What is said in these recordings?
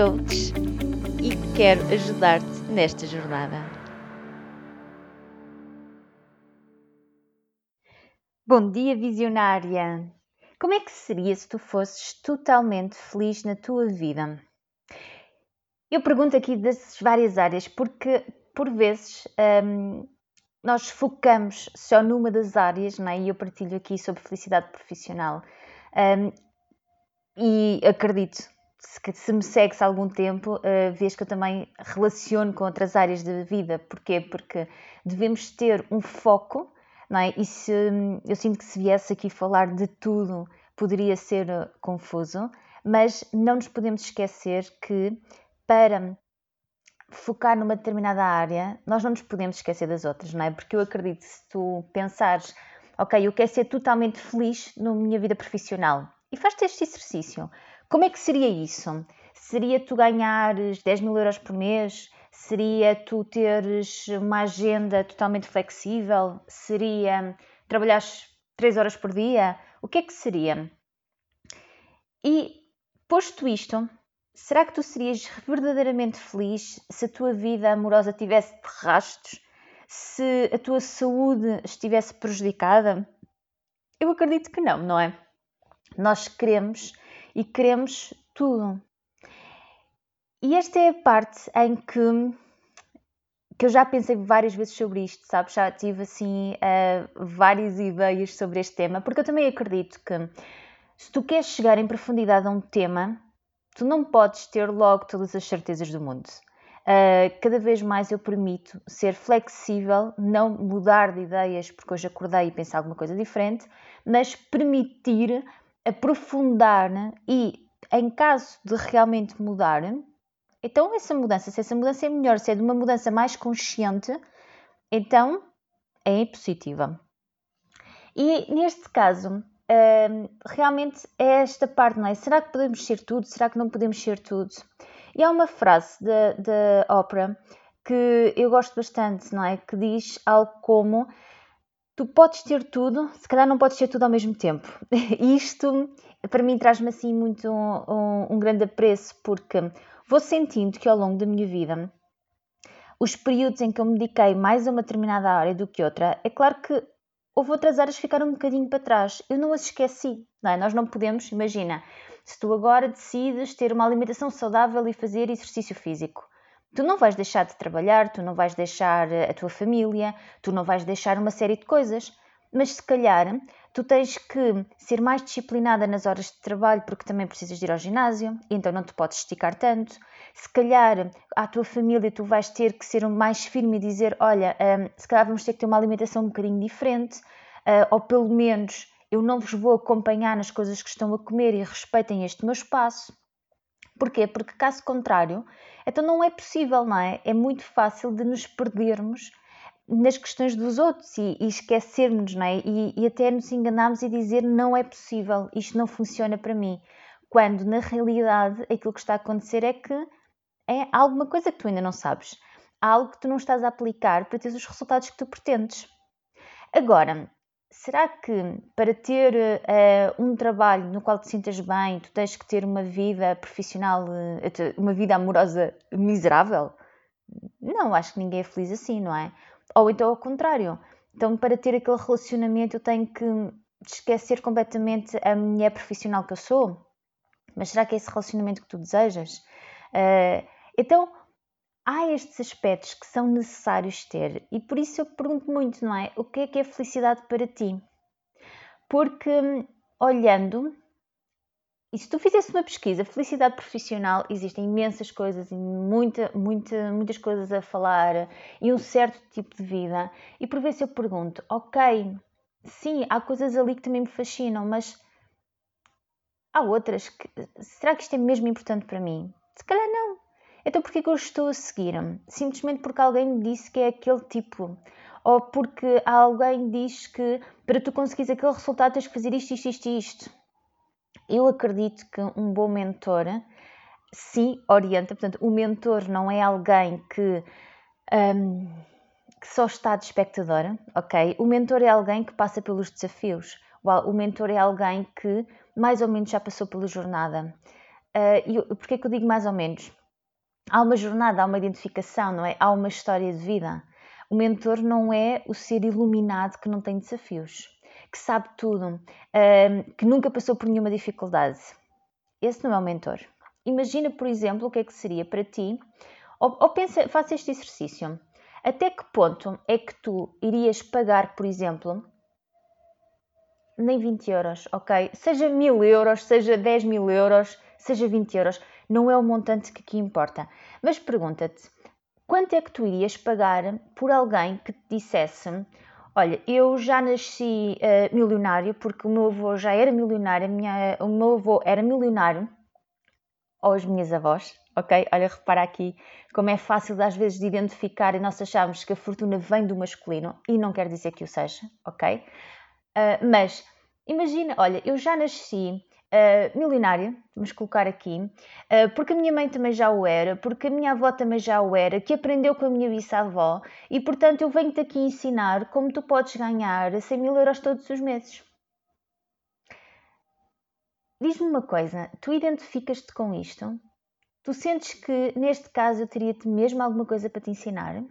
coach e quero ajudar-te nesta jornada. Bom dia, visionária! Como é que seria se tu fosses totalmente feliz na tua vida? Eu pergunto aqui das várias áreas porque, por vezes, hum, nós focamos só numa das áreas, não é? e eu partilho aqui sobre felicidade profissional. Um, e acredito que se me segues há algum tempo, uh, vês que eu também relaciono com outras áreas da vida. Porquê? Porque devemos ter um foco não é? E se, eu sinto que se viesse aqui falar de tudo poderia ser eh, confuso, mas não nos podemos esquecer que para focar numa determinada área, nós não nos podemos esquecer das outras, não é? Porque eu acredito que se tu pensares, ok, eu quero ser totalmente feliz na minha vida profissional e faz este exercício, como é que seria isso? Seria tu ganhares 10 mil euros por mês? Seria tu teres uma agenda totalmente flexível? Seria trabalhar 3 horas por dia? O que é que seria? E posto isto, será que tu serias verdadeiramente feliz se a tua vida amorosa tivesse de rastos? Se a tua saúde estivesse prejudicada? Eu acredito que não, não é? Nós queremos e queremos tudo. E esta é a parte em que, que eu já pensei várias vezes sobre isto, sabes? Já tive assim uh, várias ideias sobre este tema, porque eu também acredito que se tu queres chegar em profundidade a um tema, tu não podes ter logo todas as certezas do mundo. Uh, cada vez mais eu permito ser flexível, não mudar de ideias porque hoje acordei e pensei alguma coisa diferente, mas permitir aprofundar e, em caso de realmente mudar, então, essa mudança, se essa mudança é melhor, se é de uma mudança mais consciente, então é positiva. E neste caso, hum, realmente é esta parte, não é? Será que podemos ser tudo? Será que não podemos ser tudo? E há uma frase da ópera que eu gosto bastante, não é? Que diz algo como: Tu podes ter tudo, se calhar não podes ter tudo ao mesmo tempo. Isto, para mim, traz-me assim muito um, um, um grande apreço, porque Vou sentindo que ao longo da minha vida, os períodos em que eu me dediquei mais a uma determinada área do que outra, é claro que houve outras áreas que ficaram um bocadinho para trás. Eu não as esqueci, não é? Nós não podemos, imagina, se tu agora decides ter uma alimentação saudável e fazer exercício físico, tu não vais deixar de trabalhar, tu não vais deixar a tua família, tu não vais deixar uma série de coisas, mas se calhar tu tens que ser mais disciplinada nas horas de trabalho porque também precisas de ir ao ginásio, então não te podes esticar tanto. Se calhar à tua família tu vais ter que ser mais firme e dizer: Olha, um, se calhar vamos ter que ter uma alimentação um bocadinho diferente, uh, ou pelo menos eu não vos vou acompanhar nas coisas que estão a comer e respeitem este meu espaço. Porquê? Porque caso contrário, então não é possível, não é? É muito fácil de nos perdermos nas questões dos outros e, e esquecermos, não é? E, e até nos enganarmos e dizer não é possível, isto não funciona para mim. Quando na realidade aquilo que está a acontecer é que é alguma coisa que tu ainda não sabes, algo que tu não estás a aplicar para ter os resultados que tu pretendes. Agora, será que para ter uh, um trabalho no qual te sintas bem, tu tens que ter uma vida profissional, uh, uma vida amorosa miserável? Não, acho que ninguém é feliz assim, não é? Ou então ao contrário. Então, para ter aquele relacionamento, eu tenho que esquecer completamente a mulher profissional que eu sou. Mas será que é esse relacionamento que tu desejas? Uh, então, há estes aspectos que são necessários ter. E por isso eu pergunto muito, não é? O que é que é felicidade para ti? Porque olhando e se tu fizesse uma pesquisa, felicidade profissional, existem imensas coisas e muita, muita, muitas coisas a falar e um certo tipo de vida. E por vezes eu pergunto, ok, sim, há coisas ali que também me fascinam, mas há outras que. Será que isto é mesmo importante para mim? Se calhar não. Então porquê que eu estou a seguir? Simplesmente porque alguém me disse que é aquele tipo. Ou porque alguém diz que para tu conseguires aquele resultado tens que fazer isto, isto, isto e isto. Eu acredito que um bom mentor sim orienta. Portanto, o mentor não é alguém que, um, que só está de espectadora, ok? O mentor é alguém que passa pelos desafios. O mentor é alguém que mais ou menos já passou pela jornada. Uh, e porquê que eu digo mais ou menos? Há uma jornada, há uma identificação, não é? Há uma história de vida. O mentor não é o ser iluminado que não tem desafios, que sabe tudo, uh, que nunca passou por nenhuma dificuldade. Esse não é o mentor. Imagina, por exemplo, o que é que seria para ti, ou, pensa, faça este exercício. Até que ponto é que tu irias pagar, por exemplo, nem 20 euros, ok? Seja mil euros, seja 10 mil euros, seja 20 euros, não é o montante que aqui importa. Mas pergunta-te, quanto é que tu irias pagar por alguém que te dissesse: Olha, eu já nasci uh, milionário porque o meu avô já era milionário, minha, o meu avô era milionário ou as minhas avós, ok? Olha, repara aqui como é fácil às vezes de identificar e nós achamos que a fortuna vem do masculino e não quer dizer que o seja, ok? Uh, mas imagina, olha, eu já nasci uh, milionária, vamos colocar aqui, uh, porque a minha mãe também já o era, porque a minha avó também já o era, que aprendeu com a minha bisavó e portanto eu venho-te aqui ensinar como tu podes ganhar 100 mil euros todos os meses. Diz-me uma coisa, tu identificas-te com isto? Tu sentes que neste caso eu teria-te mesmo alguma coisa para te ensinar?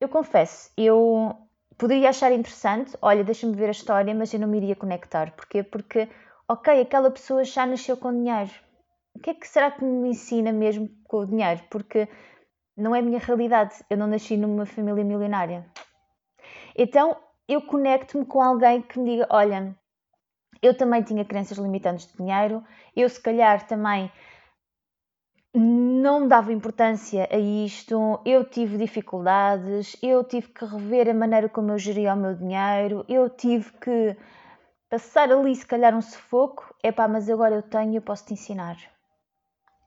Eu confesso, eu poderia achar interessante, olha, deixa-me ver a história, mas eu não me iria conectar. Porquê? Porque, ok, aquela pessoa já nasceu com dinheiro. O que é que será que me ensina mesmo com o dinheiro? Porque não é a minha realidade. Eu não nasci numa família milionária. Então, eu conecto-me com alguém que me diga: olha, eu também tinha crenças limitantes de dinheiro, eu se calhar também não dava importância a isto, eu tive dificuldades, eu tive que rever a maneira como eu geria o meu dinheiro, eu tive que passar ali se calhar um sufoco, é pá, mas agora eu tenho eu posso te ensinar.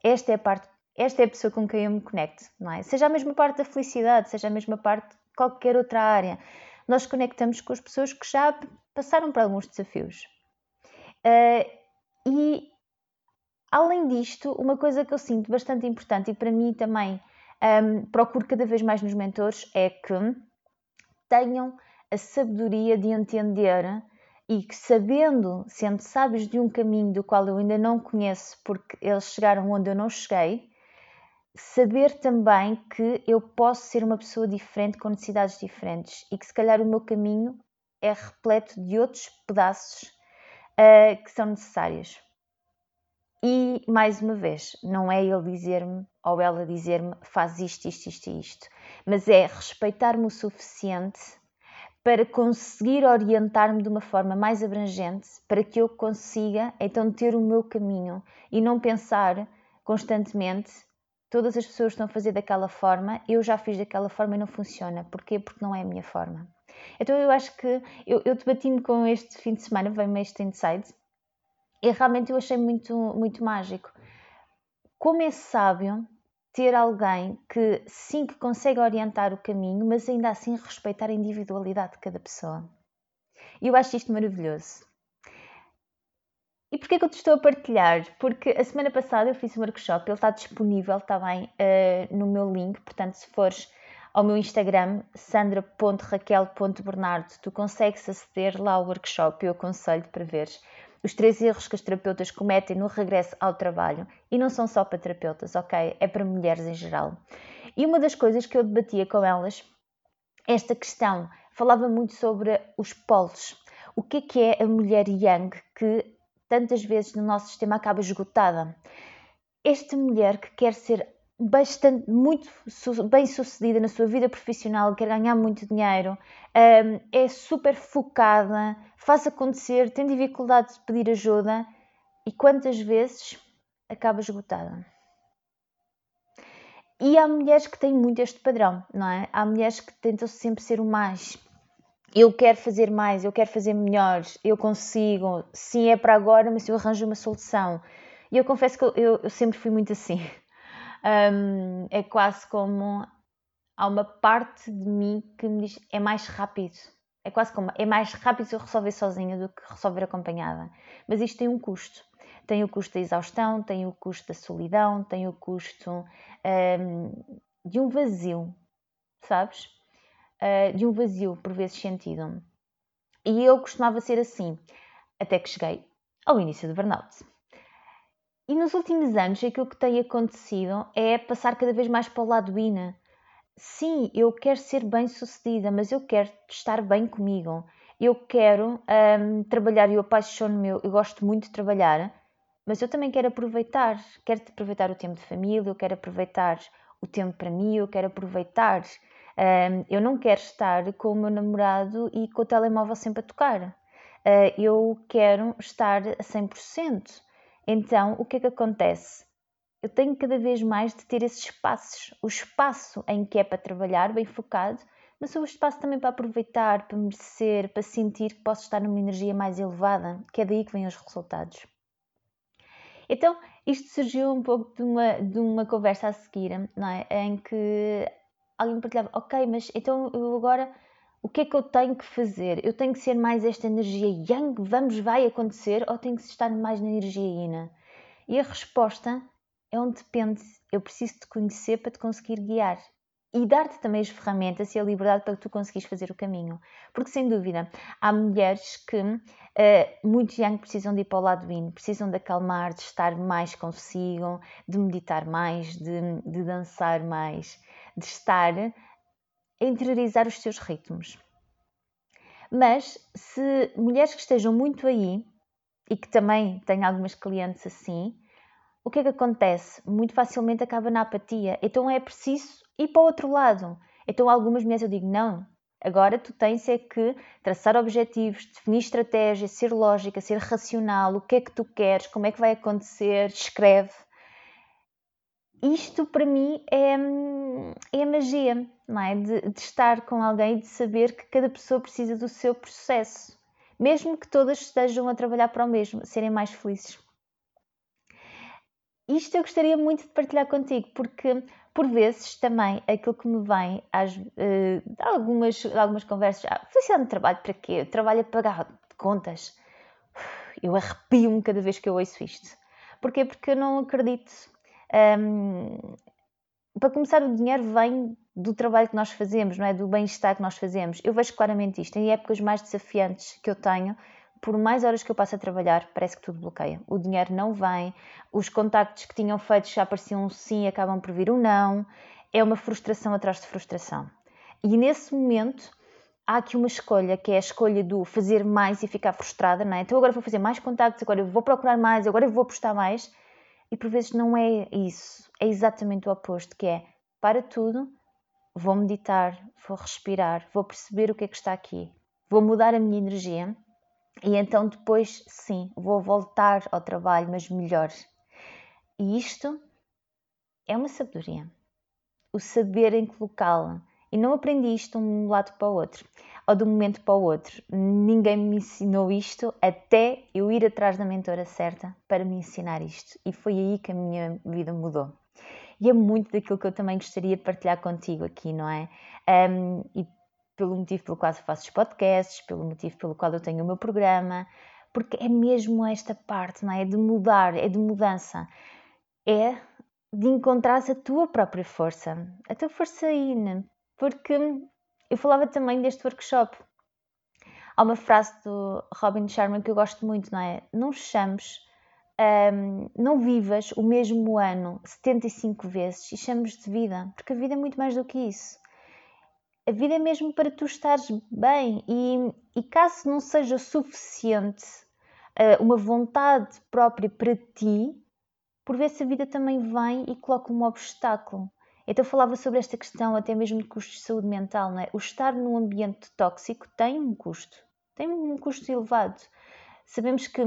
Esta é a parte, esta é a pessoa com quem eu me conecto, não é? Seja a mesma parte da felicidade, seja a mesma parte de qualquer outra área. Nós conectamos com as pessoas que já passaram por alguns desafios. Uh, e além disto, uma coisa que eu sinto bastante importante e para mim também um, procuro cada vez mais nos mentores é que tenham a sabedoria de entender e que sabendo, sendo sábios de um caminho do qual eu ainda não conheço, porque eles chegaram onde eu não cheguei, saber também que eu posso ser uma pessoa diferente com necessidades diferentes e que se calhar o meu caminho é repleto de outros pedaços uh, que são necessárias. E, mais uma vez, não é ele dizer-me ou ela dizer-me faz isto, isto, isto e isto, mas é respeitar-me o suficiente para conseguir orientar-me de uma forma mais abrangente para que eu consiga então ter o meu caminho e não pensar constantemente todas as pessoas estão a fazer daquela forma, eu já fiz daquela forma e não funciona. Porquê? Porque não é a minha forma. Então eu acho que eu, eu debati-me com este fim de semana, veio-me este insight, e realmente eu achei muito, muito mágico. Como é sábio ter alguém que sim que consegue orientar o caminho, mas ainda assim respeitar a individualidade de cada pessoa. E eu acho isto maravilhoso. E porquê que eu te estou a partilhar? Porque a semana passada eu fiz um workshop, ele está disponível também uh, no meu link, portanto se fores ao meu Instagram, sandra.raquel.bernardo. Tu consegues aceder lá ao workshop, eu aconselho para veres os três erros que as terapeutas cometem no regresso ao trabalho. E não são só para terapeutas, ok? É para mulheres em geral. E uma das coisas que eu debatia com elas, esta questão, falava muito sobre os polos. O que é que é a mulher yang que tantas vezes no nosso sistema acaba esgotada? Esta mulher que quer ser bastante, muito bem sucedida na sua vida profissional, quer ganhar muito dinheiro, hum, é super focada, faz acontecer, tem dificuldade de pedir ajuda e quantas vezes acaba esgotada. E há mulheres que têm muito este padrão, não é? Há mulheres que tentam sempre ser o mais. Eu quero fazer mais, eu quero fazer melhor, eu consigo. Sim, é para agora, mas eu arranjo uma solução. E eu confesso que eu, eu sempre fui muito assim Um, é quase como há uma parte de mim que me diz é mais rápido. É quase como é mais rápido eu resolver sozinha do que resolver acompanhada. Mas isto tem um custo. Tem o custo da exaustão, tem o custo da solidão, tem o custo um, de um vazio, sabes? Uh, de um vazio, por vezes sentido. E eu costumava ser assim, até que cheguei ao início do burnout. E nos últimos anos, aquilo que tem acontecido é passar cada vez mais para o lado INA. Sim, eu quero ser bem sucedida, mas eu quero estar bem comigo. Eu quero um, trabalhar, eu apaixono-me, eu gosto muito de trabalhar, mas eu também quero aproveitar. Quero aproveitar o tempo de família, eu quero aproveitar o tempo para mim, eu quero aproveitar. Um, eu não quero estar com o meu namorado e com o telemóvel sempre a tocar. Uh, eu quero estar a 100%. Então, o que é que acontece? Eu tenho cada vez mais de ter esses espaços. O espaço em que é para trabalhar, bem focado, mas o espaço também para aproveitar, para merecer, para sentir que posso estar numa energia mais elevada, que é daí que vêm os resultados. Então, isto surgiu um pouco de uma, de uma conversa a seguir, não é? em que alguém partilhava: Ok, mas então eu agora o que é que eu tenho que fazer? Eu tenho que ser mais esta energia yang, vamos, vai acontecer, ou tenho que estar mais na energia yin? E a resposta é onde depende. Eu preciso te conhecer para te conseguir guiar e dar-te também as ferramentas e a liberdade para que tu conseguires fazer o caminho. Porque, sem dúvida, há mulheres que, uh, muito yang, precisam de ir para o lado yin, precisam de acalmar, de estar mais consigo, de meditar mais, de, de dançar mais, de estar a interiorizar os seus ritmos. Mas se mulheres que estejam muito aí, e que também têm algumas clientes assim, o que é que acontece? Muito facilmente acaba na apatia. Então é preciso ir para o outro lado. Então algumas mulheres eu digo, não, agora tu tens é que traçar objetivos, definir estratégia, ser lógica, ser racional, o que é que tu queres, como é que vai acontecer, escreve isto para mim é, é a magia, não é? De, de estar com alguém e de saber que cada pessoa precisa do seu processo, mesmo que todas estejam a trabalhar para o mesmo, serem mais felizes. Isto eu gostaria muito de partilhar contigo, porque por vezes também aquilo que me vem às, uh, algumas, algumas conversas, ah, felicidade no trabalho para quê? Trabalho a pagar contas. Eu arrepio-me cada vez que eu ouço isto. Porquê? Porque eu não acredito um, para começar, o dinheiro vem do trabalho que nós fazemos, não é? Do bem-estar que nós fazemos. Eu vejo claramente isto. Em épocas mais desafiantes que eu tenho, por mais horas que eu passo a trabalhar, parece que tudo bloqueia. O dinheiro não vem, os contactos que tinham feito já pareciam um sim, acabam por vir um não. É uma frustração atrás de frustração. E nesse momento há aqui uma escolha, que é a escolha do fazer mais e ficar frustrada, não é? Então agora vou fazer mais contactos, agora vou procurar mais, agora vou apostar mais e por vezes não é isso, é exatamente o oposto, que é para tudo, vou meditar, vou respirar, vou perceber o que é que está aqui, vou mudar a minha energia e então depois sim, vou voltar ao trabalho, mas melhor. E isto é uma sabedoria. O saber em colocá-la. E não aprendi isto de um lado para o outro ou de um momento para o outro. Ninguém me ensinou isto até eu ir atrás da mentora certa para me ensinar isto. E foi aí que a minha vida mudou. E é muito daquilo que eu também gostaria de partilhar contigo aqui, não é? Um, e pelo motivo pelo qual faço os podcasts, pelo motivo pelo qual eu tenho o meu programa, porque é mesmo esta parte, não é? É de mudar, é de mudança. É de encontrar a tua própria força, a tua força aí, né? porque eu falava também deste workshop. Há uma frase do Robin Sharma que eu gosto muito, não é? Não chames, um, não vivas o mesmo ano 75 vezes e chames de vida, porque a vida é muito mais do que isso. A vida é mesmo para tu estares bem e, e caso não seja suficiente uh, uma vontade própria para ti, por vezes a vida também vem e coloca um obstáculo. Então falava sobre esta questão até mesmo de custos de saúde mental, não é? O estar num ambiente tóxico tem um custo, tem um custo elevado. Sabemos que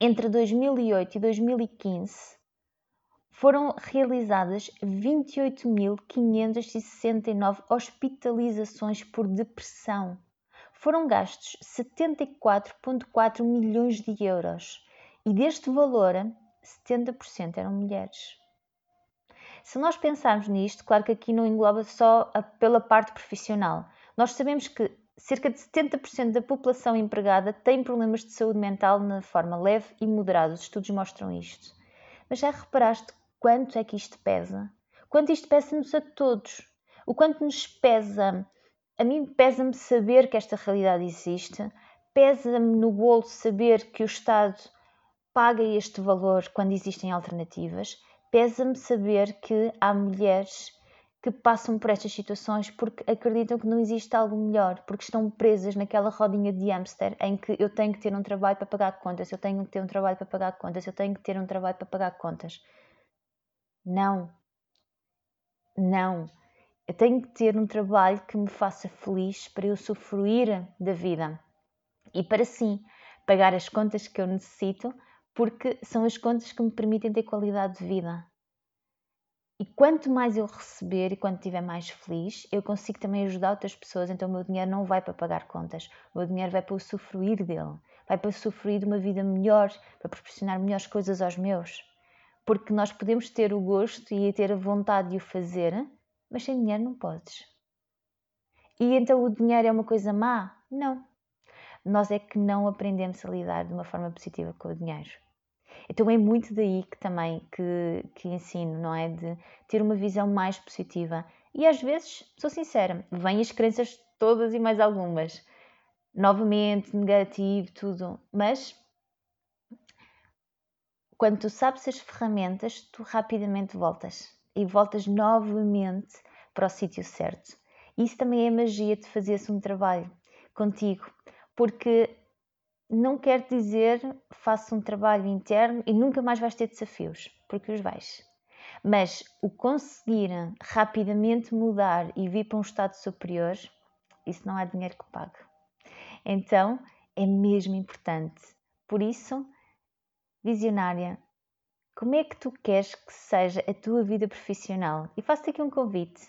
entre 2008 e 2015 foram realizadas 28.569 hospitalizações por depressão. Foram gastos 74,4 milhões de euros e deste valor, 70% eram mulheres. Se nós pensarmos nisto, claro que aqui não engloba só a, pela parte profissional. Nós sabemos que cerca de 70% da população empregada tem problemas de saúde mental na forma leve e moderada. Os estudos mostram isto. Mas já reparaste quanto é que isto pesa? Quanto isto pesa-nos a todos? O quanto nos pesa? A mim pesa-me saber que esta realidade existe, pesa-me no bolso saber que o Estado paga este valor quando existem alternativas, pesa-me saber que há mulheres que passam por estas situações porque acreditam que não existe algo melhor, porque estão presas naquela rodinha de hamster em que eu tenho que ter um trabalho para pagar contas, eu tenho que ter um trabalho para pagar contas, eu tenho que ter um trabalho para pagar contas. Não. Não. Eu tenho que ter um trabalho que me faça feliz para eu sofrer da vida e para sim pagar as contas que eu necessito, porque são as contas que me permitem ter qualidade de vida. E quanto mais eu receber e quanto estiver mais feliz, eu consigo também ajudar outras pessoas. Então o meu dinheiro não vai para pagar contas, o meu dinheiro vai para o sofrer dele, vai para sofrer de uma vida melhor, para proporcionar melhores coisas aos meus. Porque nós podemos ter o gosto e ter a vontade de o fazer, mas sem dinheiro não podes. E então o dinheiro é uma coisa má? Não. Nós é que não aprendemos a lidar de uma forma positiva com o dinheiro. Então é muito daí que também que, que ensino, não é? De ter uma visão mais positiva. E às vezes, sou sincera, vêm as crenças todas e mais algumas. Novamente, negativo, tudo. Mas quando tu sabes as ferramentas, tu rapidamente voltas. E voltas novamente para o sítio certo. Isso também é magia de fazer-se um trabalho contigo. Porque não quer dizer faça um trabalho interno e nunca mais vais ter desafios, porque os vais. Mas o conseguir rapidamente mudar e vir para um estado superior, isso não há dinheiro que pague. Então é mesmo importante. Por isso, visionária, como é que tu queres que seja a tua vida profissional? E faço-te aqui um convite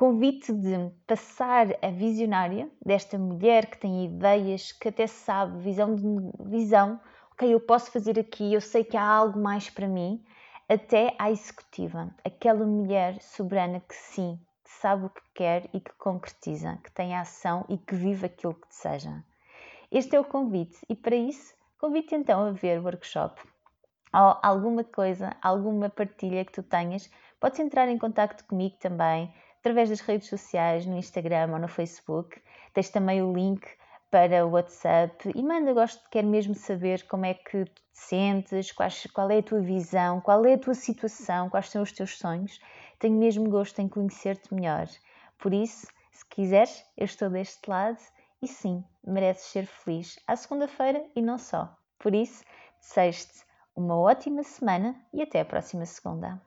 convite de passar a visionária desta mulher que tem ideias, que até sabe, visão de visão, ok, eu posso fazer aqui, eu sei que há algo mais para mim, até à executiva, aquela mulher soberana que sim, que sabe o que quer e que concretiza, que tem ação e que vive aquilo que deseja. Este é o convite e para isso convite então a ver o workshop ou alguma coisa, alguma partilha que tu tenhas, podes entrar em contato comigo também através das redes sociais, no Instagram ou no Facebook. Tens também o link para o WhatsApp e manda, gosto, quero mesmo saber como é que tu te sentes, quais, qual é a tua visão, qual é a tua situação, quais são os teus sonhos. Tenho mesmo gosto em conhecer-te melhor. Por isso, se quiseres, eu estou deste lado e sim, mereces ser feliz à segunda-feira e não só. Por isso, desejo-te uma ótima semana e até a próxima segunda.